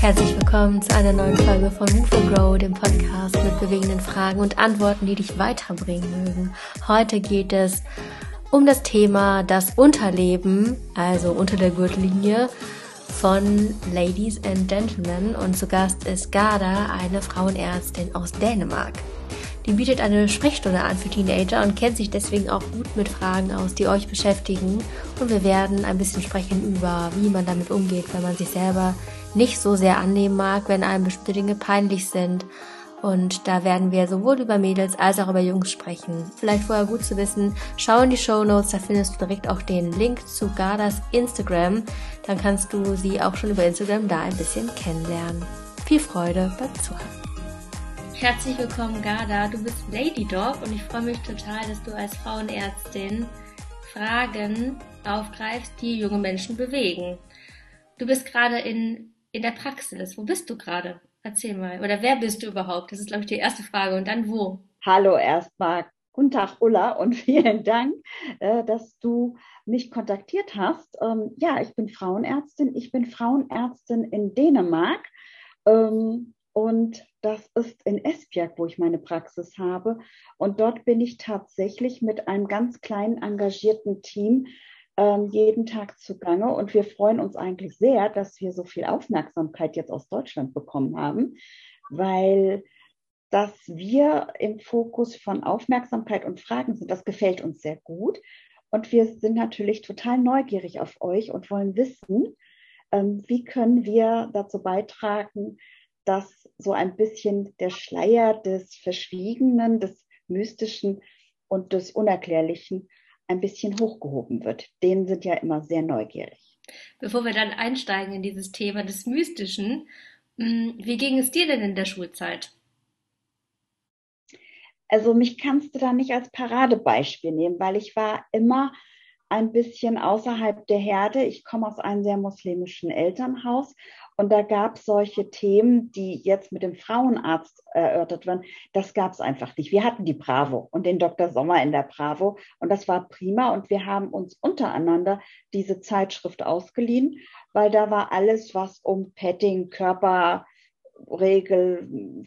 Herzlich willkommen zu einer neuen Folge von Move and Grow, dem Podcast mit bewegenden Fragen und Antworten, die dich weiterbringen mögen. Heute geht es um das Thema das Unterleben, also unter der Gürtellinie von Ladies and Gentlemen und zu Gast ist Garda, eine Frauenärztin aus Dänemark. Die bietet eine Sprechstunde an für Teenager und kennt sich deswegen auch gut mit Fragen aus, die euch beschäftigen. Und wir werden ein bisschen sprechen über, wie man damit umgeht, wenn man sich selber nicht so sehr annehmen mag, wenn einem bestimmte Dinge peinlich sind. Und da werden wir sowohl über Mädels als auch über Jungs sprechen. Vielleicht vorher gut zu wissen, schau in die Show Notes, da findest du direkt auch den Link zu Gardas Instagram. Dann kannst du sie auch schon über Instagram da ein bisschen kennenlernen. Viel Freude beim Zuhören. Herzlich willkommen, Garda. Du bist Lady Dog und ich freue mich total, dass du als Frauenärztin Fragen aufgreifst, die junge Menschen bewegen. Du bist gerade in in der Praxis? Wo bist du gerade? Erzähl mal. Oder wer bist du überhaupt? Das ist, glaube ich, die erste Frage. Und dann wo? Hallo erstmal. Guten Tag, Ulla, und vielen Dank, äh, dass du mich kontaktiert hast. Ähm, ja, ich bin Frauenärztin. Ich bin Frauenärztin in Dänemark. Ähm, und das ist in Esbjerg, wo ich meine Praxis habe. Und dort bin ich tatsächlich mit einem ganz kleinen engagierten Team ähm, jeden Tag zugange. Und wir freuen uns eigentlich sehr, dass wir so viel Aufmerksamkeit jetzt aus Deutschland bekommen haben, weil dass wir im Fokus von Aufmerksamkeit und Fragen sind, das gefällt uns sehr gut. Und wir sind natürlich total neugierig auf euch und wollen wissen, ähm, wie können wir dazu beitragen, dass so ein bisschen der Schleier des Verschwiegenen, des Mystischen und des Unerklärlichen ein bisschen hochgehoben wird. Denen sind ja immer sehr neugierig. Bevor wir dann einsteigen in dieses Thema des Mystischen, hm, wie ging es dir denn in der Schulzeit? Also mich kannst du da nicht als Paradebeispiel nehmen, weil ich war immer ein bisschen außerhalb der Herde. Ich komme aus einem sehr muslimischen Elternhaus und da gab es solche Themen, die jetzt mit dem Frauenarzt erörtert werden. Das gab es einfach nicht. Wir hatten die Bravo und den Dr. Sommer in der Bravo und das war prima. Und wir haben uns untereinander diese Zeitschrift ausgeliehen, weil da war alles, was um Petting, Körperregel,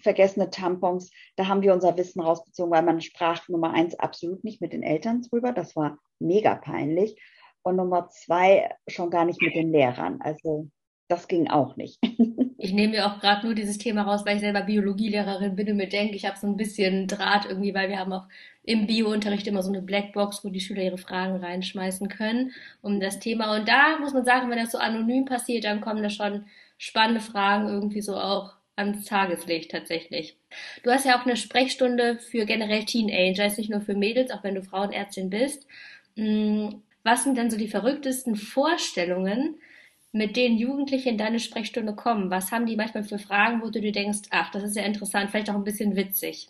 vergessene Tampons, da haben wir unser Wissen rausbezogen, weil man sprach Nummer eins absolut nicht mit den Eltern drüber. Das war mega peinlich. Und Nummer zwei schon gar nicht mit den Lehrern. Also das ging auch nicht. ich nehme mir auch gerade nur dieses Thema raus, weil ich selber Biologielehrerin bin und mir denke, ich habe so ein bisschen Draht irgendwie, weil wir haben auch im Biounterricht immer so eine Blackbox, wo die Schüler ihre Fragen reinschmeißen können um das Thema. Und da muss man sagen, wenn das so anonym passiert, dann kommen da schon spannende Fragen irgendwie so auch ans Tageslicht tatsächlich. Du hast ja auch eine Sprechstunde für generell Teenager, ist nicht nur für Mädels, auch wenn du Frauenärztin bist. Hm, was sind denn so die verrücktesten Vorstellungen, mit denen Jugendliche in deine Sprechstunde kommen? Was haben die manchmal für Fragen, wo du dir denkst, ach, das ist ja interessant, vielleicht auch ein bisschen witzig?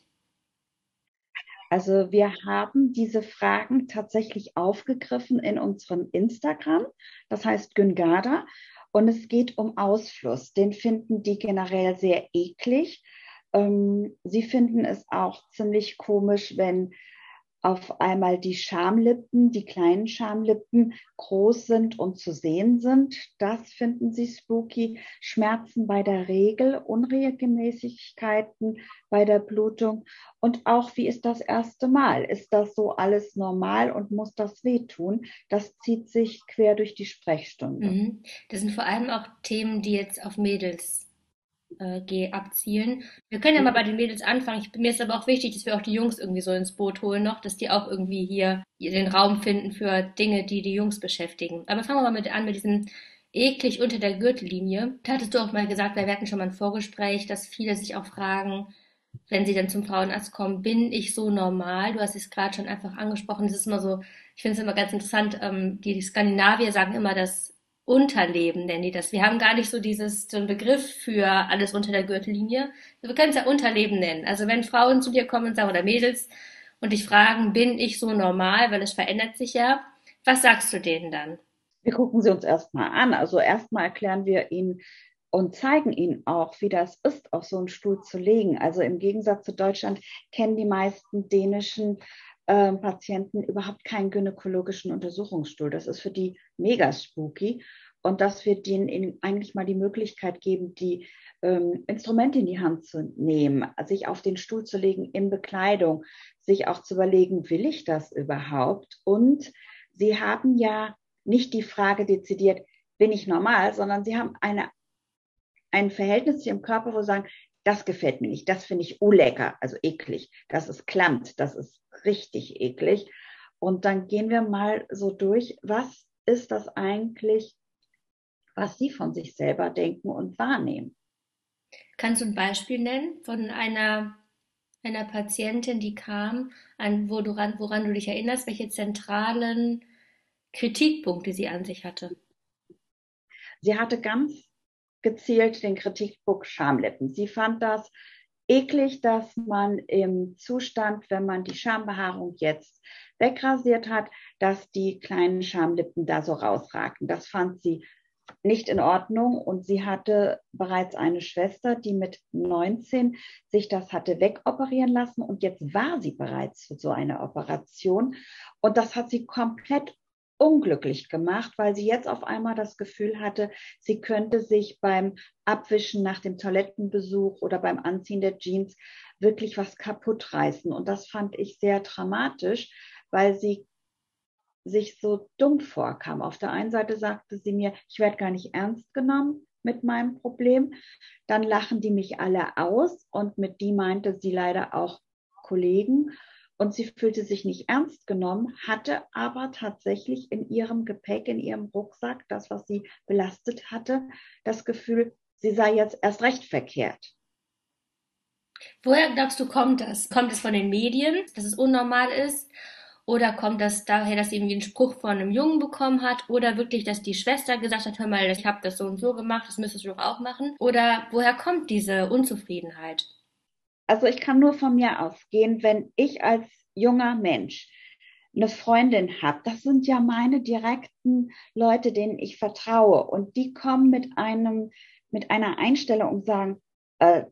Also wir haben diese Fragen tatsächlich aufgegriffen in unserem Instagram, das heißt Güngada. Und es geht um Ausfluss. Den finden die generell sehr eklig. Ähm, sie finden es auch ziemlich komisch, wenn auf einmal die Schamlippen, die kleinen Schamlippen groß sind und zu sehen sind. Das finden sie spooky. Schmerzen bei der Regel, Unregelmäßigkeiten bei der Blutung und auch wie ist das erste Mal? Ist das so alles normal und muss das wehtun? Das zieht sich quer durch die Sprechstunde. Mhm. Das sind vor allem auch Themen, die jetzt auf Mädels äh, abzielen. Wir können ja mal bei den Mädels anfangen. Ich, mir ist aber auch wichtig, dass wir auch die Jungs irgendwie so ins Boot holen noch, dass die auch irgendwie hier den Raum finden für Dinge, die die Jungs beschäftigen. Aber fangen wir mal mit an mit diesem eklig unter der Gürtellinie. Da hattest du auch mal gesagt, wir hatten schon mal ein Vorgespräch, dass viele sich auch fragen, wenn sie dann zum Frauenarzt kommen, bin ich so normal? Du hast es gerade schon einfach angesprochen. Es ist immer so, ich finde es immer ganz interessant, ähm, die Skandinavier sagen immer, dass Unterleben nennen die das. Wir haben gar nicht so dieses, so einen Begriff für alles unter der Gürtellinie. Wir können es ja Unterleben nennen. Also wenn Frauen zu dir kommen und sagen, oder Mädels, und dich fragen, bin ich so normal, weil es verändert sich ja, was sagst du denen dann? Wir gucken sie uns erstmal an. Also erstmal erklären wir ihnen und zeigen ihnen auch, wie das ist, auf so einen Stuhl zu legen. Also im Gegensatz zu Deutschland kennen die meisten dänischen äh, Patienten überhaupt keinen gynäkologischen Untersuchungsstuhl. Das ist für die mega spooky. Und dass wir denen eigentlich mal die Möglichkeit geben, die ähm, Instrumente in die Hand zu nehmen, sich auf den Stuhl zu legen in Bekleidung, sich auch zu überlegen, will ich das überhaupt? Und sie haben ja nicht die Frage dezidiert, bin ich normal, sondern sie haben eine, ein Verhältnis zu ihrem Körper, wo sie sagen, das gefällt mir nicht, das finde ich lecker, also eklig, das ist klammt, das ist richtig eklig. Und dann gehen wir mal so durch, was ist das eigentlich, was sie von sich selber denken und wahrnehmen. Kannst du ein Beispiel nennen von einer, einer Patientin, die kam, an, wo du, woran du dich erinnerst, welche zentralen Kritikpunkte sie an sich hatte? Sie hatte ganz gezielt den Kritikpunkt Schamlippen. Sie fand das eklig, dass man im Zustand, wenn man die Schambehaarung jetzt wegrasiert hat, dass die kleinen Schamlippen da so rausragten. Das fand sie nicht in Ordnung und sie hatte bereits eine Schwester, die mit 19 sich das hatte wegoperieren lassen und jetzt war sie bereits für so eine Operation und das hat sie komplett unglücklich gemacht, weil sie jetzt auf einmal das Gefühl hatte, sie könnte sich beim Abwischen nach dem Toilettenbesuch oder beim Anziehen der Jeans wirklich was kaputt reißen. Und das fand ich sehr dramatisch, weil sie sich so dumm vorkam. Auf der einen Seite sagte sie mir, ich werde gar nicht ernst genommen mit meinem Problem. Dann lachen die mich alle aus und mit die meinte sie leider auch Kollegen. Und sie fühlte sich nicht ernst genommen, hatte aber tatsächlich in ihrem Gepäck, in ihrem Rucksack, das, was sie belastet hatte, das Gefühl, sie sei jetzt erst recht verkehrt. Woher glaubst du, kommt das? Kommt es von den Medien, dass es unnormal ist? Oder kommt das daher, dass sie irgendwie einen Spruch von einem Jungen bekommen hat? Oder wirklich, dass die Schwester gesagt hat, hör mal, ich habe das so und so gemacht, das müsstest du doch auch machen? Oder woher kommt diese Unzufriedenheit? Also ich kann nur von mir ausgehen, wenn ich als junger Mensch eine Freundin habe, das sind ja meine direkten Leute, denen ich vertraue. Und die kommen mit einem, mit einer Einstellung und sagen, äh,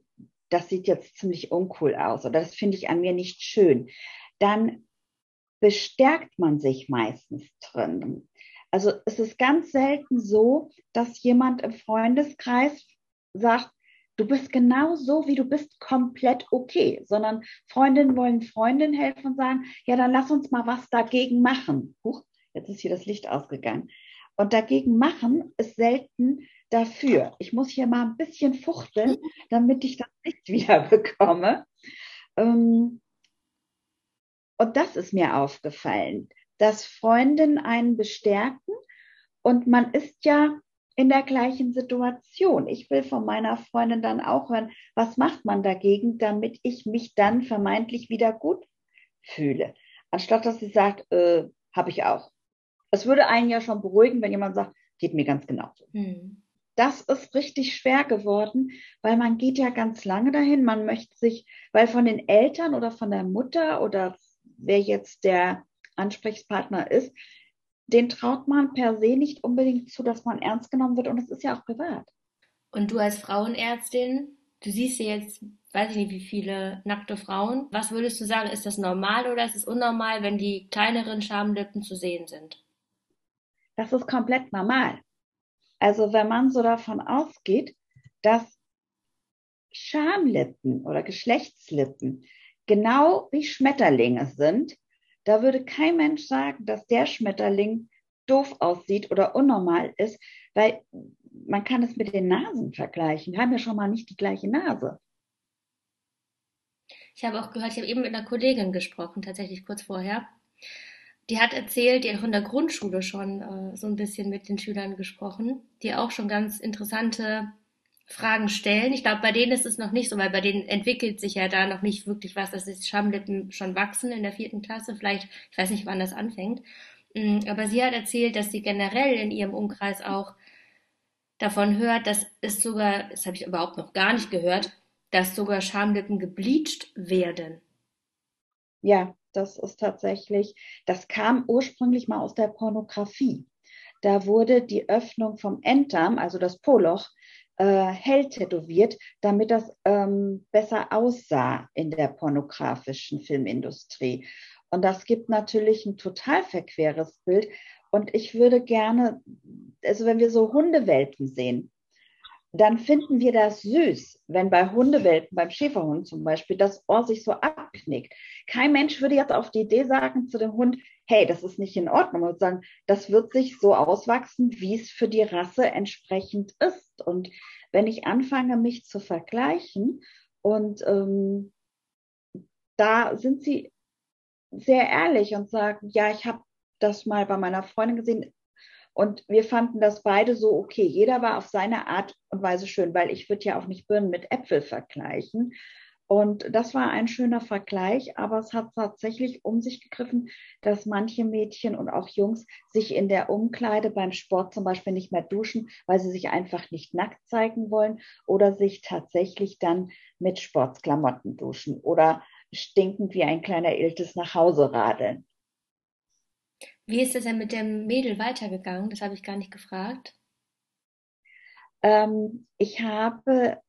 das sieht jetzt ziemlich uncool aus oder das finde ich an mir nicht schön. Dann bestärkt man sich meistens drin. Also es ist ganz selten so, dass jemand im Freundeskreis sagt, du bist genau so, wie du bist, komplett okay, sondern Freundinnen wollen Freundinnen helfen und sagen, ja, dann lass uns mal was dagegen machen. Huch, jetzt ist hier das Licht ausgegangen. Und dagegen machen ist selten dafür. Ich muss hier mal ein bisschen fuchteln, damit ich das Licht wieder bekomme. Ähm, und das ist mir aufgefallen, dass Freundinnen einen bestärken und man ist ja in der gleichen Situation. Ich will von meiner Freundin dann auch hören, was macht man dagegen, damit ich mich dann vermeintlich wieder gut fühle. Anstatt dass sie sagt, äh, habe ich auch. Es würde einen ja schon beruhigen, wenn jemand sagt, geht mir ganz genauso. Hm. Das ist richtig schwer geworden, weil man geht ja ganz lange dahin. Man möchte sich, weil von den Eltern oder von der Mutter oder wer jetzt der Ansprechpartner ist, den traut man per se nicht unbedingt zu, dass man ernst genommen wird und es ist ja auch privat. Und du als Frauenärztin, du siehst ja jetzt, weiß ich nicht, wie viele nackte Frauen. Was würdest du sagen, ist das normal oder ist es unnormal, wenn die kleineren Schamlippen zu sehen sind? Das ist komplett normal. Also wenn man so davon ausgeht, dass Schamlippen oder Geschlechtslippen genau wie Schmetterlinge sind, da würde kein Mensch sagen, dass der Schmetterling doof aussieht oder unnormal ist, weil man kann es mit den Nasen vergleichen. Wir haben ja schon mal nicht die gleiche Nase. Ich habe auch gehört, ich habe eben mit einer Kollegin gesprochen, tatsächlich kurz vorher. Die hat erzählt, die hat auch in der Grundschule schon äh, so ein bisschen mit den Schülern gesprochen, die auch schon ganz interessante Fragen stellen. Ich glaube, bei denen ist es noch nicht so, weil bei denen entwickelt sich ja da noch nicht wirklich was, dass die Schamlippen schon wachsen in der vierten Klasse. Vielleicht, ich weiß nicht, wann das anfängt. Mm, aber sie hat erzählt, dass sie generell in ihrem Umkreis auch davon hört, dass es sogar, das habe ich überhaupt noch gar nicht gehört, dass sogar Schamlippen gebleached werden. Ja, das ist tatsächlich, das kam ursprünglich mal aus der Pornografie. Da wurde die Öffnung vom Enddarm, also das Poloch, äh, hell tätowiert, damit das ähm, besser aussah in der pornografischen Filmindustrie. Und das gibt natürlich ein total verqueres Bild. Und ich würde gerne, also wenn wir so Hundewelpen sehen, dann finden wir das süß, wenn bei Hundewelpen, beim Schäferhund zum Beispiel, das Ohr sich so abknickt. Kein Mensch würde jetzt auf die Idee sagen zu dem Hund, hey, das ist nicht in Ordnung. Und sagen, das wird sich so auswachsen, wie es für die Rasse entsprechend ist. Und wenn ich anfange, mich zu vergleichen und ähm, da sind sie sehr ehrlich und sagen, ja, ich habe das mal bei meiner Freundin gesehen, und wir fanden das beide so okay. Jeder war auf seine Art und Weise schön, weil ich würde ja auch nicht Birnen mit Äpfel vergleichen. Und das war ein schöner Vergleich, aber es hat tatsächlich um sich gegriffen, dass manche Mädchen und auch Jungs sich in der Umkleide beim Sport zum Beispiel nicht mehr duschen, weil sie sich einfach nicht nackt zeigen wollen oder sich tatsächlich dann mit Sportsklamotten duschen oder stinkend wie ein kleiner Iltis nach Hause radeln. Wie ist es denn mit dem Mädel weitergegangen? Das habe ich gar nicht gefragt. Ähm, ich habe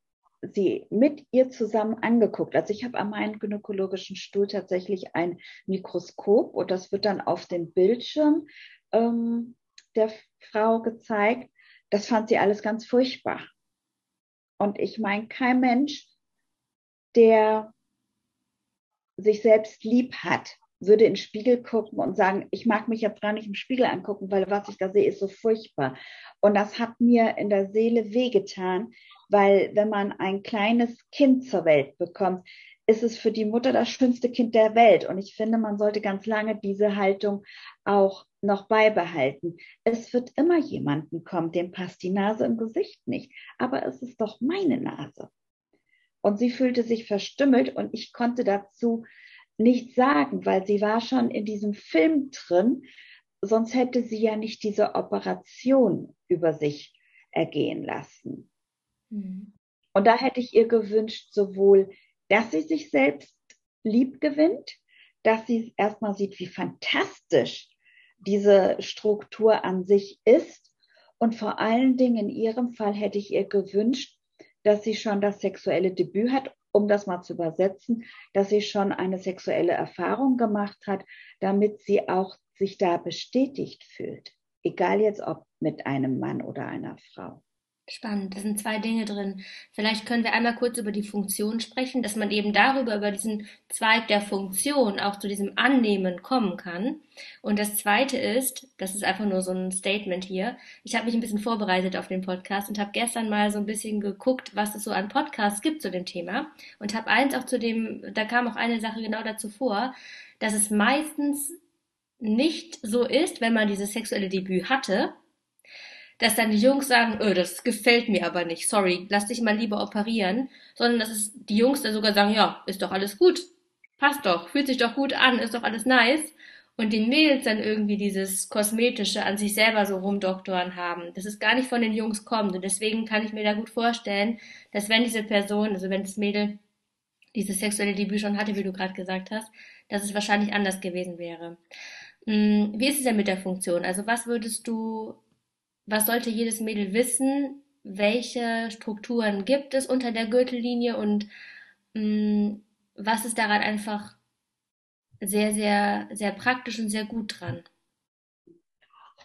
sie mit ihr zusammen angeguckt. Also ich habe an meinem gynäkologischen Stuhl tatsächlich ein Mikroskop und das wird dann auf dem Bildschirm ähm, der Frau gezeigt. Das fand sie alles ganz furchtbar. Und ich meine, kein Mensch, der sich selbst lieb hat, würde in den Spiegel gucken und sagen, ich mag mich jetzt gar nicht im Spiegel angucken, weil was ich da sehe, ist so furchtbar. Und das hat mir in der Seele wehgetan, weil wenn man ein kleines Kind zur Welt bekommt, ist es für die Mutter das schönste Kind der Welt. Und ich finde, man sollte ganz lange diese Haltung auch noch beibehalten. Es wird immer jemanden kommen, dem passt die Nase im Gesicht nicht. Aber es ist doch meine Nase. Und sie fühlte sich verstümmelt und ich konnte dazu nicht sagen, weil sie war schon in diesem Film drin, sonst hätte sie ja nicht diese Operation über sich ergehen lassen. Mhm. Und da hätte ich ihr gewünscht, sowohl, dass sie sich selbst lieb gewinnt, dass sie erstmal sieht, wie fantastisch diese Struktur an sich ist. Und vor allen Dingen in ihrem Fall hätte ich ihr gewünscht, dass sie schon das sexuelle Debüt hat um das mal zu übersetzen, dass sie schon eine sexuelle Erfahrung gemacht hat, damit sie auch sich da bestätigt fühlt. Egal jetzt ob mit einem Mann oder einer Frau. Spannend, da sind zwei Dinge drin. Vielleicht können wir einmal kurz über die Funktion sprechen, dass man eben darüber, über diesen Zweig der Funktion auch zu diesem Annehmen kommen kann. Und das zweite ist, das ist einfach nur so ein Statement hier. Ich habe mich ein bisschen vorbereitet auf den Podcast und habe gestern mal so ein bisschen geguckt, was es so an Podcasts gibt zu dem Thema. Und habe eins auch zu dem, da kam auch eine Sache genau dazu vor, dass es meistens nicht so ist, wenn man dieses sexuelle Debüt hatte, dass dann die Jungs sagen, öh, das gefällt mir aber nicht, sorry, lass dich mal lieber operieren, sondern dass es die Jungs dann sogar sagen, ja, ist doch alles gut, passt doch, fühlt sich doch gut an, ist doch alles nice. Und die Mädels dann irgendwie dieses Kosmetische an sich selber so rumdoktoren haben. Dass es gar nicht von den Jungs kommt. Und deswegen kann ich mir da gut vorstellen, dass wenn diese Person, also wenn das Mädel dieses sexuelle Debüt schon hatte, wie du gerade gesagt hast, dass es wahrscheinlich anders gewesen wäre. Hm, wie ist es denn mit der Funktion? Also was würdest du was sollte jedes Mädel wissen? Welche Strukturen gibt es unter der Gürtellinie und mh, mm, was ist daran einfach sehr, sehr, sehr praktisch und sehr gut dran?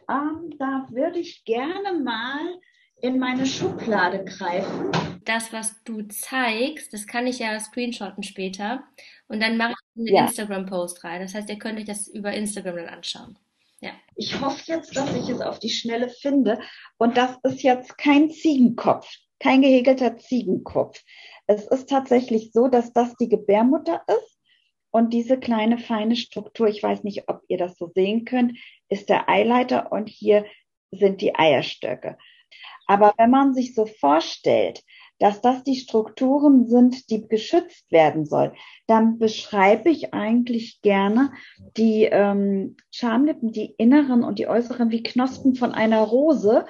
Ähm, da würde ich gerne mal in meine Schublade greifen. Das, was du zeigst, das kann ich ja screenshotten später und dann mache ich einen ja. Instagram-Post rein. Das heißt, ihr könnt euch das über Instagram dann anschauen. Ja. Ich hoffe jetzt, dass ich es auf die Schnelle finde. Und das ist jetzt kein Ziegenkopf, kein gehäkelter Ziegenkopf. Es ist tatsächlich so, dass das die Gebärmutter ist. Und diese kleine feine Struktur, ich weiß nicht, ob ihr das so sehen könnt, ist der Eileiter und hier sind die Eierstöcke. Aber wenn man sich so vorstellt, dass das die Strukturen sind, die geschützt werden soll, dann beschreibe ich eigentlich gerne die ähm, Schamlippen, die inneren und die äußeren wie Knospen von einer Rose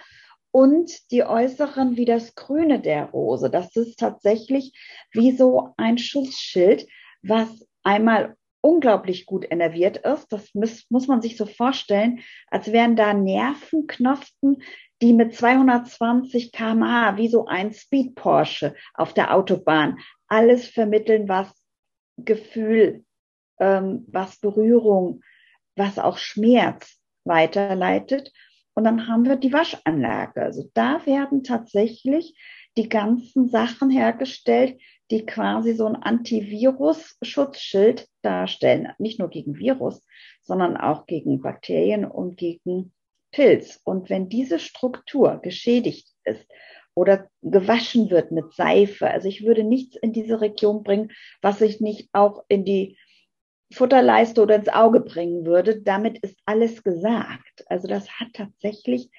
und die äußeren wie das Grüne der Rose. Das ist tatsächlich wie so ein Schutzschild, was einmal unglaublich gut innerviert ist. Das muss, muss man sich so vorstellen, als wären da Nervenknospen, die mit 220 kmh wie so ein Speed Porsche auf der Autobahn alles vermitteln, was Gefühl ähm, was Berührung, was auch Schmerz weiterleitet. Und dann haben wir die Waschanlage. Also da werden tatsächlich die ganzen Sachen hergestellt, die quasi so ein Antivirus-Schutzschild darstellen. Nicht nur gegen Virus, sondern auch gegen Bakterien und gegen Pilz. Und wenn diese Struktur geschädigt ist oder gewaschen wird mit Seife, also ich würde nichts in diese Region bringen, was ich nicht auch in die Futterleiste oder ins Auge bringen würde, damit ist alles gesagt. Also das hat tatsächlich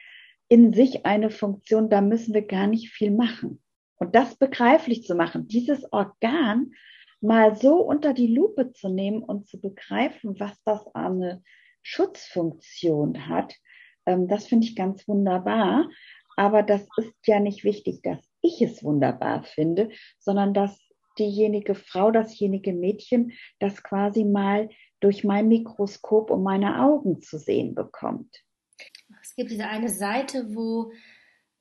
in sich eine Funktion, da müssen wir gar nicht viel machen. Und das begreiflich zu machen, dieses Organ mal so unter die Lupe zu nehmen und zu begreifen, was das eine Schutzfunktion hat, ähm, das finde ich ganz wunderbar. Aber das ist ja nicht wichtig, dass ich es wunderbar finde, sondern dass diejenige Frau, dasjenige Mädchen, das quasi mal durch mein Mikroskop und meine Augen zu sehen bekommt. Es gibt diese eine Seite, wo,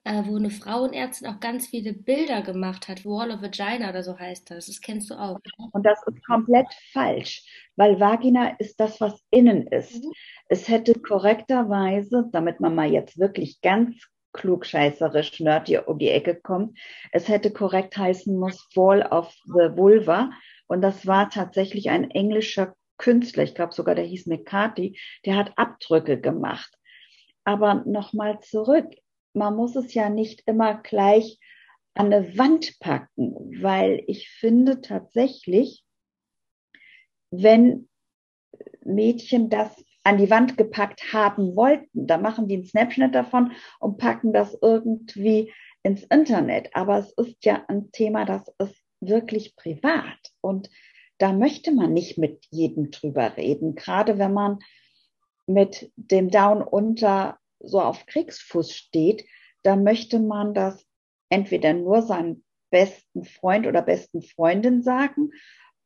äh, wo eine Frauenärztin auch ganz viele Bilder gemacht hat. Wall of Vagina oder so heißt das. Das kennst du auch. Und das ist komplett falsch, weil Vagina ist das, was innen ist. Mhm. Es hätte korrekterweise, damit man mal jetzt wirklich ganz klugscheißerisch nerdy um die Ecke kommt. Es hätte korrekt heißen muss Fall of the Vulva. Und das war tatsächlich ein englischer Künstler, ich glaube sogar der hieß McCarthy, der hat Abdrücke gemacht. Aber nochmal zurück, man muss es ja nicht immer gleich an eine Wand packen, weil ich finde tatsächlich, wenn Mädchen das an die Wand gepackt haben wollten. Da machen die einen Snapshot davon und packen das irgendwie ins Internet. Aber es ist ja ein Thema, das ist wirklich privat. Und da möchte man nicht mit jedem drüber reden. Gerade wenn man mit dem Down unter so auf Kriegsfuß steht, da möchte man das entweder nur seinem besten Freund oder besten Freundin sagen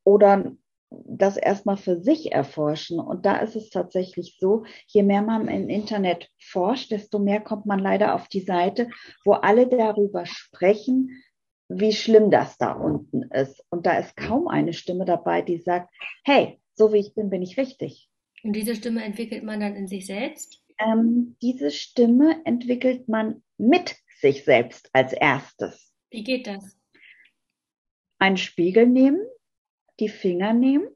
oder das erstmal für sich erforschen. Und da ist es tatsächlich so, je mehr man im Internet forscht, desto mehr kommt man leider auf die Seite, wo alle darüber sprechen, wie schlimm das da unten ist. Und da ist kaum eine Stimme dabei, die sagt, hey, so wie ich bin, bin ich richtig. Und diese Stimme entwickelt man dann in sich selbst? Ähm, diese Stimme entwickelt man mit sich selbst als erstes. Wie geht das? Einen Spiegel nehmen, die Finger nehmen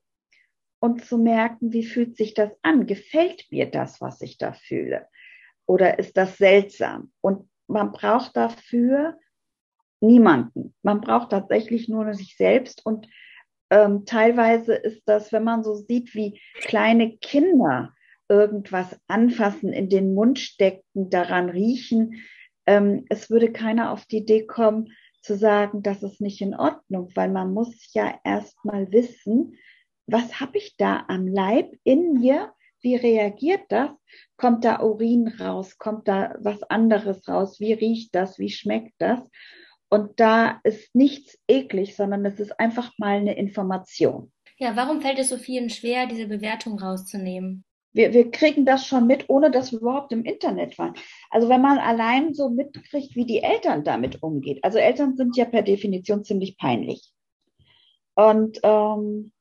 und zu merken, wie fühlt sich das an? Gefällt mir das, was ich da fühle? Oder ist das seltsam? Und man braucht dafür niemanden. Man braucht tatsächlich nur sich selbst. Und ähm, teilweise ist das, wenn man so sieht, wie kleine Kinder irgendwas anfassen, in den Mund stecken, daran riechen, ähm, es würde keiner auf die Idee kommen, zu sagen, das ist nicht in Ordnung, weil man muss ja erst mal wissen, was habe ich da am Leib in mir? Wie reagiert das? Kommt da Urin raus? Kommt da was anderes raus? Wie riecht das? Wie schmeckt das? Und da ist nichts eklig, sondern es ist einfach mal eine Information. Ja, warum fällt es so vielen schwer, diese Bewertung rauszunehmen? Wir, wir kriegen das schon mit, ohne dass wir überhaupt im Internet waren. Also wenn man allein so mitkriegt, wie die Eltern damit umgehen. Also Eltern sind ja per Definition ziemlich peinlich. Und ähm,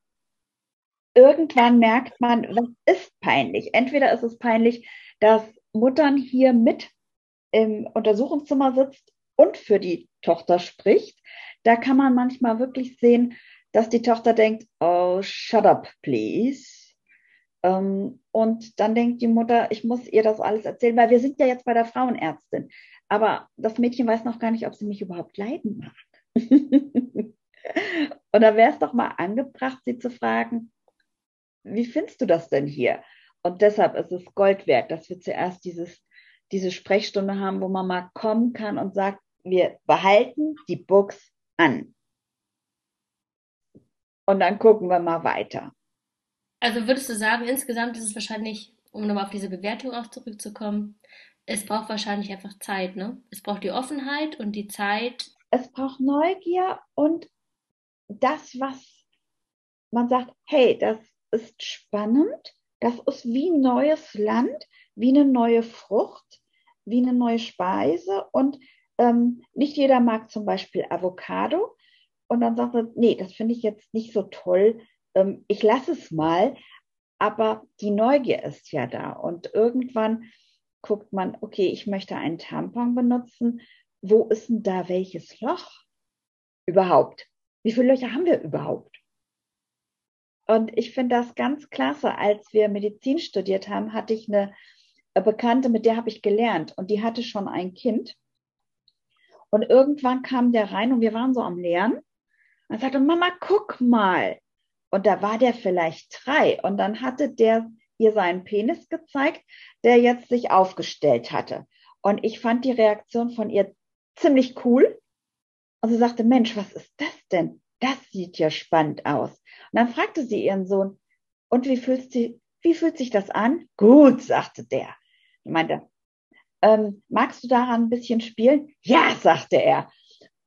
irgendwann merkt man, was ist peinlich. Entweder ist es peinlich, dass Muttern hier mit im Untersuchungszimmer sitzt und für die Tochter spricht. Da kann man manchmal wirklich sehen, dass die Tochter denkt, oh, shut up, please. Ähm, und dann denkt die Mutter, ich muss ihr das alles erzählen, weil wir sind ja jetzt bei der Frauenärztin. Aber das Mädchen weiß noch gar nicht, ob sie mich überhaupt leiden mag. und da wäre es doch mal angebracht, sie zu fragen, wie findest du das denn hier? Und deshalb ist es Gold wert, dass wir zuerst dieses, diese Sprechstunde haben, wo man mal kommen kann und sagt, wir behalten die Books an. Und dann gucken wir mal weiter. Also würdest du sagen, insgesamt ist es wahrscheinlich, um nochmal auf diese Bewertung auch zurückzukommen, es braucht wahrscheinlich einfach Zeit, ne? Es braucht die Offenheit und die Zeit. Es braucht Neugier und das, was man sagt, hey, das ist spannend. Das ist wie ein neues Land, wie eine neue Frucht, wie eine neue Speise. Und ähm, nicht jeder mag zum Beispiel Avocado. Und dann sagt er, nee, das finde ich jetzt nicht so toll. Ähm, ich lasse es mal, aber die Neugier ist ja da. Und irgendwann guckt man, okay, ich möchte einen Tampon benutzen. Wo ist denn da welches Loch überhaupt? Wie viele Löcher haben wir überhaupt? Und ich finde das ganz klasse. Als wir Medizin studiert haben, hatte ich eine Bekannte, mit der habe ich gelernt und die hatte schon ein Kind. Und irgendwann kam der rein und wir waren so am Lernen. Und sagte, Mama, guck mal. Und da war der vielleicht drei. Und dann hatte der ihr seinen Penis gezeigt, der jetzt sich aufgestellt hatte. Und ich fand die Reaktion von ihr ziemlich cool. Und sie sagte, Mensch, was ist das denn? Das sieht ja spannend aus. Und dann fragte sie ihren Sohn, und wie fühlt, sie, wie fühlt sich das an? Gut, sagte der. Ich meinte, ähm, magst du daran ein bisschen spielen? Ja, sagte er.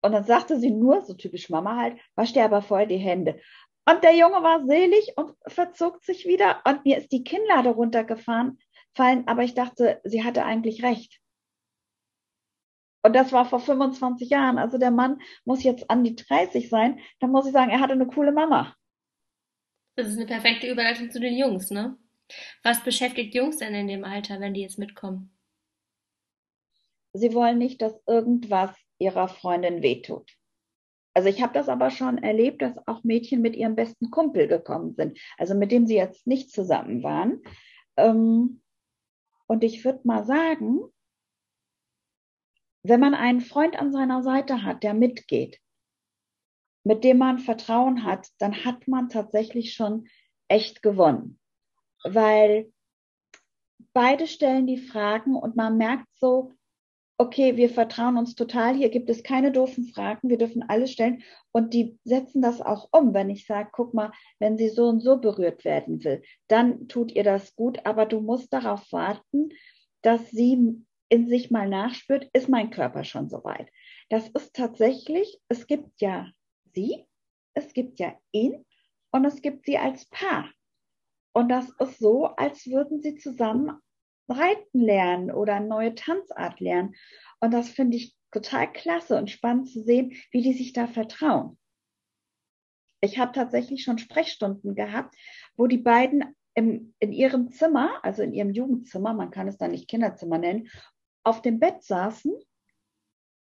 Und dann sagte sie nur, so typisch Mama halt, wasch dir aber vorher die Hände. Und der Junge war selig und verzog sich wieder und mir ist die Kinnlade runtergefahren, fallen, aber ich dachte, sie hatte eigentlich recht. Und das war vor 25 Jahren. Also der Mann muss jetzt an die 30 sein. Da muss ich sagen, er hatte eine coole Mama. Das ist eine perfekte Überleitung zu den Jungs, ne? Was beschäftigt Jungs denn in dem Alter, wenn die jetzt mitkommen? Sie wollen nicht, dass irgendwas ihrer Freundin wehtut. Also ich habe das aber schon erlebt, dass auch Mädchen mit ihrem besten Kumpel gekommen sind, also mit dem sie jetzt nicht zusammen waren. Ähm, und ich würde mal sagen, wenn man einen Freund an seiner Seite hat, der mitgeht, mit dem man Vertrauen hat, dann hat man tatsächlich schon echt gewonnen. Weil beide stellen die Fragen und man merkt so, okay, wir vertrauen uns total, hier gibt es keine doofen Fragen, wir dürfen alles stellen. Und die setzen das auch um, wenn ich sage, guck mal, wenn sie so und so berührt werden will, dann tut ihr das gut, aber du musst darauf warten, dass sie in sich mal nachspürt, ist mein Körper schon soweit. Das ist tatsächlich, es gibt ja sie, es gibt ja ihn und es gibt sie als Paar. Und das ist so, als würden sie zusammen reiten lernen oder eine neue Tanzart lernen. Und das finde ich total klasse und spannend zu sehen, wie die sich da vertrauen. Ich habe tatsächlich schon Sprechstunden gehabt, wo die beiden im, in ihrem Zimmer, also in ihrem Jugendzimmer, man kann es da nicht Kinderzimmer nennen, auf dem Bett saßen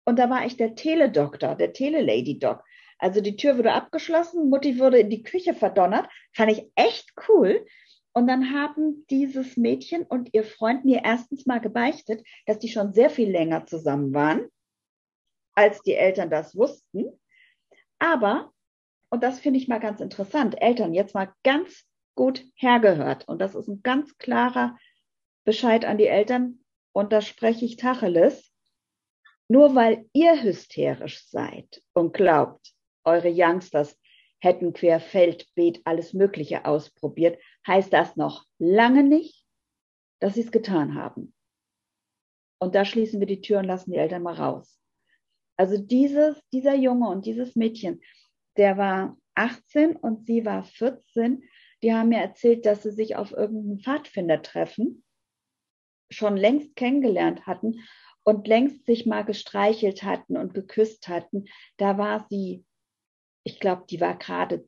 und da war ich der Teledoktor, der Telelady-Doc. Also die Tür wurde abgeschlossen, Mutti wurde in die Küche verdonnert. Fand ich echt cool. Und dann haben dieses Mädchen und ihr Freund mir erstens mal gebeichtet, dass die schon sehr viel länger zusammen waren, als die Eltern das wussten. Aber, und das finde ich mal ganz interessant, Eltern jetzt mal ganz gut hergehört. Und das ist ein ganz klarer Bescheid an die Eltern und da spreche ich Tacheles, nur weil ihr hysterisch seid und glaubt, eure Youngsters hätten querfeldbeet alles Mögliche ausprobiert, heißt das noch lange nicht, dass sie es getan haben. Und da schließen wir die Tür und lassen die Eltern mal raus. Also dieses, dieser Junge und dieses Mädchen, der war 18 und sie war 14, die haben mir erzählt, dass sie sich auf irgendeinem Pfadfinder treffen schon längst kennengelernt hatten und längst sich mal gestreichelt hatten und geküsst hatten, da war sie, ich glaube, die war gerade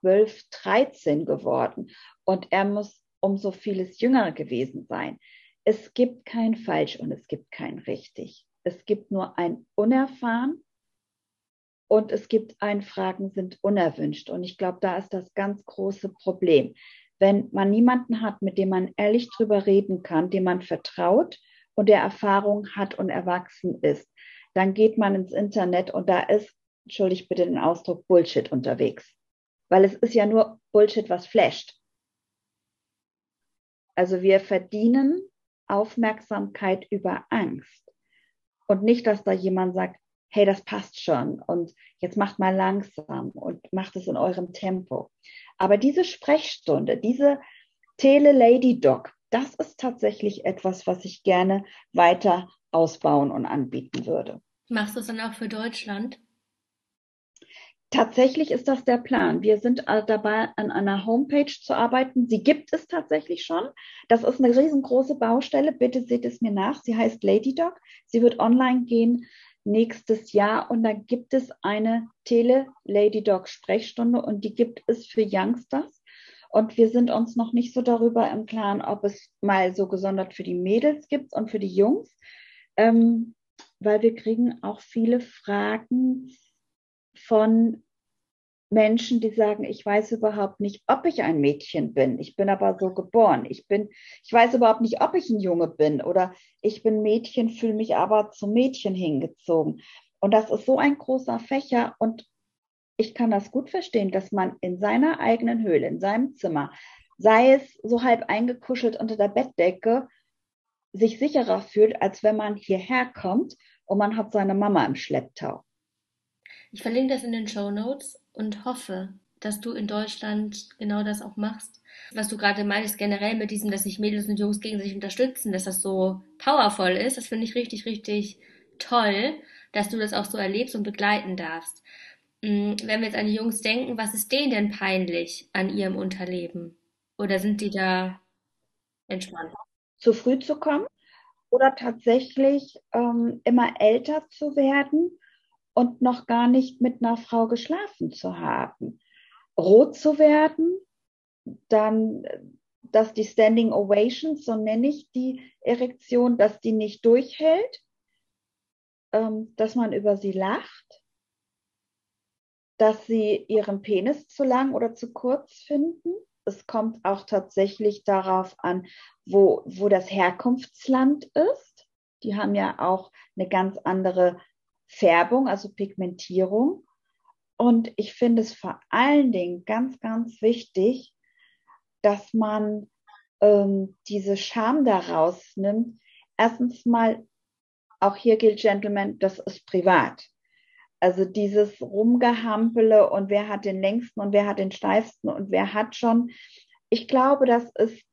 zwölf, dreizehn geworden und er muss um so vieles jünger gewesen sein. Es gibt kein falsch und es gibt kein richtig. Es gibt nur ein unerfahren und es gibt ein Fragen sind unerwünscht. Und ich glaube, da ist das ganz große Problem wenn man niemanden hat, mit dem man ehrlich drüber reden kann, dem man vertraut und der Erfahrung hat und erwachsen ist, dann geht man ins Internet und da ist, entschuldigt bitte den Ausdruck, Bullshit unterwegs. Weil es ist ja nur Bullshit, was flasht. Also wir verdienen Aufmerksamkeit über Angst. Und nicht, dass da jemand sagt, hey, das passt schon und jetzt macht mal langsam und macht es in eurem Tempo. Aber diese Sprechstunde, diese Tele-Lady-Doc, das ist tatsächlich etwas, was ich gerne weiter ausbauen und anbieten würde. Machst du es dann auch für Deutschland? Tatsächlich ist das der Plan. Wir sind dabei, an einer Homepage zu arbeiten. Sie gibt es tatsächlich schon. Das ist eine riesengroße Baustelle. Bitte seht es mir nach. Sie heißt LadyDoc. Sie wird online gehen. nächstes Jahr. Und dann gibt es eine Tele-Lady Dog Sprechstunde und die gibt es für Youngsters. Und wir sind uns noch nicht so darüber im Klaren, ob es mal so gesondert für die Mädels gibt und für die Jungs. Ähm, weil wir kriegen auch viele Fragen von Menschen, die sagen, ich weiß überhaupt nicht, ob ich ein Mädchen bin. Ich bin aber so geboren. Ich bin, ich weiß überhaupt nicht, ob ich ein Junge bin oder ich bin Mädchen, fühle mich aber zum Mädchen hingezogen. Und das ist so ein großer Fächer und ich kann das gut verstehen, dass man in seiner eigenen Höhle, in seinem Zimmer, sei es so halb eingekuschelt unter der Bettdecke, sich sicherer fühlt, als wenn man hierher kommt und man hat seine Mama im Schlepptau. Ich verlinke das in den Show Notes und hoffe, dass du in Deutschland genau das auch machst. Was du gerade meinst, generell mit diesem, dass sich Mädels und Jungs gegenseitig unterstützen, dass das so powervoll ist, das finde ich richtig, richtig toll, dass du das auch so erlebst und begleiten darfst. Mm, wenn wir jetzt an die Jungs denken, was ist denen denn peinlich an ihrem Unterleben? Oder sind die da entspannt? Zu früh zu kommen oder tatsächlich ähm, immer älter zu werden und noch gar nicht mit einer Frau geschlafen zu haben. Rot zu werden, dann, dass die Standing Ovations, so nenne ich die Erektion, dass die nicht durchhält, ähm, dass man über sie lacht, dass sie ihren Penis zu lang oder zu kurz finden. Es kommt auch tatsächlich darauf an, wo, wo das Herkunftsland ist. Die haben ja auch eine ganz andere Färbung, also Pigmentierung. Und ich finde es vor allen Dingen ganz, ganz wichtig, dass man ähm, diese Scham daraus nimmt. Erstens mal, auch hier gilt Gentleman, das ist privat. Also dieses Rumgehampele und wer hat den längsten und wer hat den steifsten und wer hat schon. Ich glaube, das ist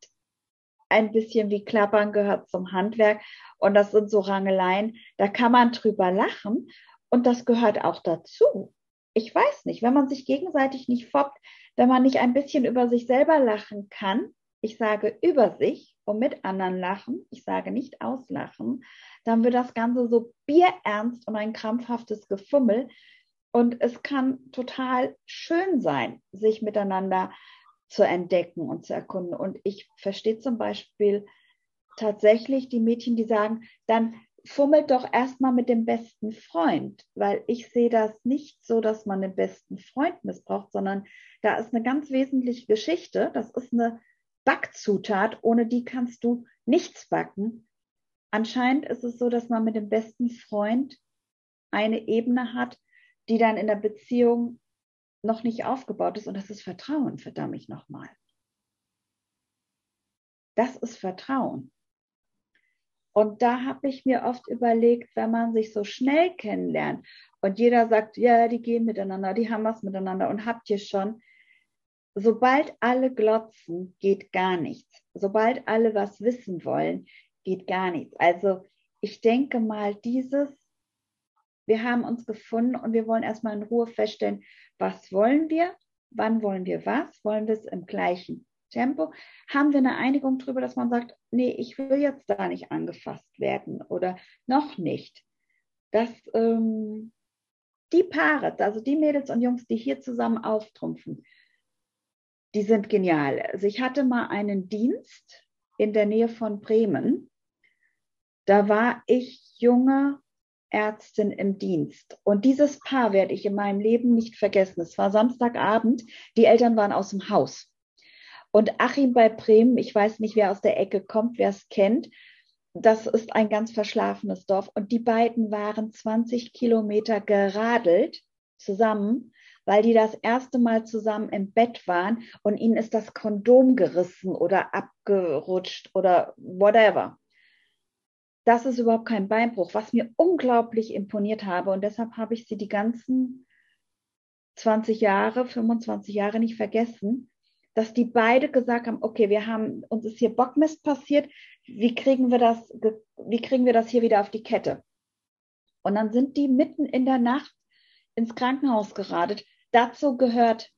ein bisschen wie Klappern gehört zum Handwerk und das sind so Rangeleien, da kann man drüber lachen und das gehört auch dazu. Ich weiß nicht, wenn man sich gegenseitig nicht foppt, wenn man nicht ein bisschen über sich selber lachen kann, ich sage über sich und mit anderen lachen, ich sage nicht auslachen, dann wird das Ganze so bierernst und ein krampfhaftes Gefummel. Und es kann total schön sein, sich miteinander zu entdecken und zu erkunden. Und ich verstehe zum Beispiel tatsächlich die Mädchen, die sagen, dann fummelt doch erstmal mit dem besten Freund, weil ich sehe das nicht so, dass man den besten Freund missbraucht, sondern da ist eine ganz wesentliche Geschichte. Das ist eine Backzutat, ohne die kannst du nichts backen. Anscheinend ist es so, dass man mit dem besten Freund eine Ebene hat, die dann in der Beziehung noch nicht aufgebaut ist und das ist Vertrauen, verdammt ich nochmal. Das ist Vertrauen. Und da habe ich mir oft überlegt, wenn man sich so schnell kennenlernt und jeder sagt, ja, die gehen miteinander, die haben was miteinander und habt ihr schon, sobald alle glotzen, geht gar nichts. Sobald alle was wissen wollen, geht gar nichts. Also ich denke mal, dieses wir haben uns gefunden und wir wollen erstmal in Ruhe feststellen, was wollen wir, wann wollen wir was, wollen wir es im gleichen Tempo. Haben wir eine Einigung darüber, dass man sagt, nee, ich will jetzt da nicht angefasst werden oder noch nicht. Dass ähm, die Paare, also die Mädels und Jungs, die hier zusammen auftrumpfen, die sind genial. Also ich hatte mal einen Dienst in der Nähe von Bremen. Da war ich junger Ärztin im Dienst. Und dieses Paar werde ich in meinem Leben nicht vergessen. Es war Samstagabend, die Eltern waren aus dem Haus. Und Achim bei Bremen, ich weiß nicht, wer aus der Ecke kommt, wer es kennt, das ist ein ganz verschlafenes Dorf. Und die beiden waren 20 Kilometer geradelt zusammen, weil die das erste Mal zusammen im Bett waren und ihnen ist das Kondom gerissen oder abgerutscht oder whatever das ist überhaupt kein Beinbruch, was mir unglaublich imponiert habe. Und deshalb habe ich sie die ganzen 20 Jahre, 25 Jahre nicht vergessen, dass die beide gesagt haben, okay, wir haben, uns ist hier Bockmist passiert, wie kriegen wir das, wie kriegen wir das hier wieder auf die Kette? Und dann sind die mitten in der Nacht ins Krankenhaus geradet. Dazu gehört,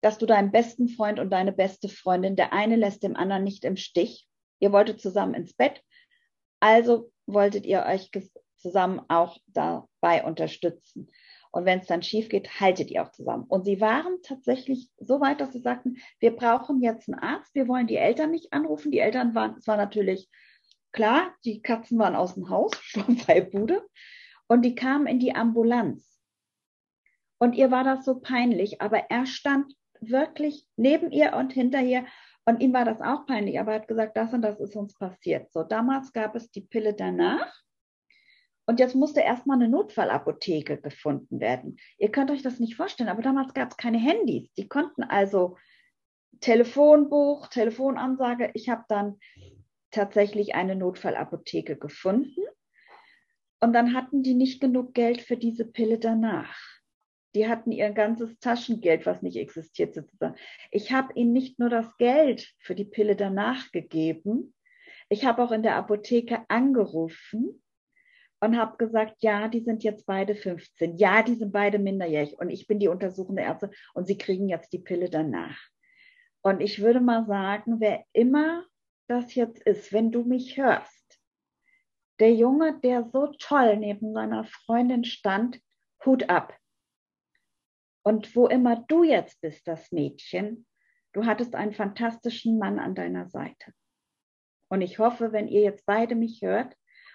dass du deinen besten Freund und deine beste Freundin, der eine lässt dem anderen nicht im Stich. Ihr wolltet zusammen ins Bett. Also wolltet ihr euch zusammen auch dabei unterstützen. Und wenn es dann schief geht, haltet ihr auch zusammen. Und sie waren tatsächlich so weit, dass sie sagten, wir brauchen jetzt einen Arzt, wir wollen die Eltern nicht anrufen. Die Eltern waren, es war natürlich klar, die Katzen waren aus dem Haus, sturmfreie Bude. Und die kamen in die Ambulanz. Und ihr war das so peinlich, aber er stand wirklich neben ihr und hinter ihr. Und ihm war das auch peinlich, aber er hat gesagt, das und das ist uns passiert. So, damals gab es die Pille danach. Und jetzt musste erstmal eine Notfallapotheke gefunden werden. Ihr könnt euch das nicht vorstellen, aber damals gab es keine Handys. Die konnten also Telefonbuch, Telefonansage. Ich habe dann tatsächlich eine Notfallapotheke gefunden. Und dann hatten die nicht genug Geld für diese Pille danach. Die hatten ihr ganzes Taschengeld, was nicht existiert sozusagen. Ich habe ihnen nicht nur das Geld für die Pille danach gegeben, ich habe auch in der Apotheke angerufen und habe gesagt, ja, die sind jetzt beide 15, ja, die sind beide minderjährig und ich bin die untersuchende Ärztin und sie kriegen jetzt die Pille danach. Und ich würde mal sagen, wer immer das jetzt ist, wenn du mich hörst, der Junge, der so toll neben seiner Freundin stand, Hut ab. Und wo immer du jetzt bist, das Mädchen, du hattest einen fantastischen Mann an deiner Seite. Und ich hoffe, wenn ihr jetzt beide mich hört,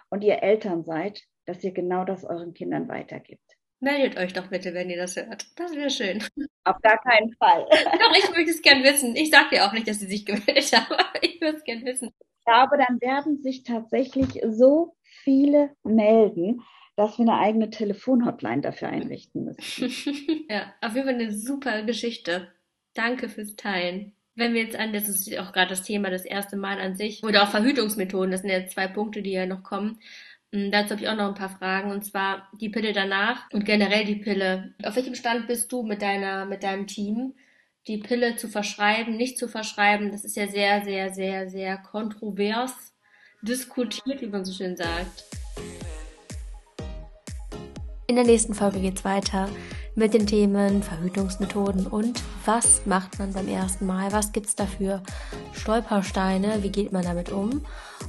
und ihr Eltern seid, dass ihr genau das euren Kindern weitergibt. Meldet euch doch bitte, wenn ihr das hört. Das wäre schön. Auf gar keinen Fall. Doch, ich möchte es gern wissen. Ich sage dir auch nicht, dass sie sich gemeldet haben, aber ich würde es gern wissen. Ich glaube, dann werden sich tatsächlich so viele melden, dass wir eine eigene Telefonhotline dafür einrichten müssen. ja, auf jeden Fall eine super Geschichte. Danke fürs Teilen. Wenn wir jetzt an, das ist auch gerade das Thema, das erste Mal an sich, oder auch Verhütungsmethoden, das sind ja zwei Punkte, die ja noch kommen. Hm, dazu habe ich auch noch ein paar Fragen, und zwar die Pille danach und generell die Pille. Auf welchem Stand bist du mit deiner, mit deinem Team? Die Pille zu verschreiben, nicht zu verschreiben, das ist ja sehr, sehr, sehr, sehr kontrovers diskutiert, wie man so schön sagt. In der nächsten Folge geht's weiter mit den Themen Verhütungsmethoden und was macht man beim ersten Mal, was gibt's dafür Stolpersteine, wie geht man damit um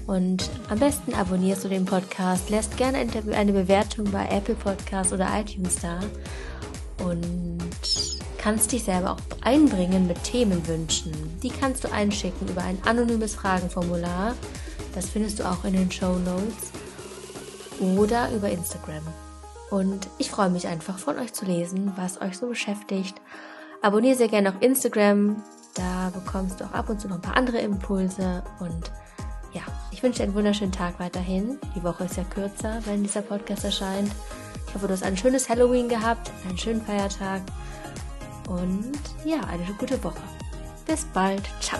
und am besten abonnierst du den Podcast, lässt gerne eine Bewertung bei Apple Podcast oder iTunes da und kannst dich selber auch einbringen mit Themenwünschen. Die kannst du einschicken über ein anonymes Fragenformular, das findest du auch in den Show Notes oder über Instagram. Und ich freue mich einfach von euch zu lesen, was euch so beschäftigt. Abonniere sehr gerne auf Instagram. Da bekommst du auch ab und zu noch ein paar andere Impulse. Und ja, ich wünsche dir einen wunderschönen Tag weiterhin. Die Woche ist ja kürzer, wenn dieser Podcast erscheint. Ich hoffe, du hast ein schönes Halloween gehabt, einen schönen Feiertag. Und ja, eine gute Woche. Bis bald. Ciao.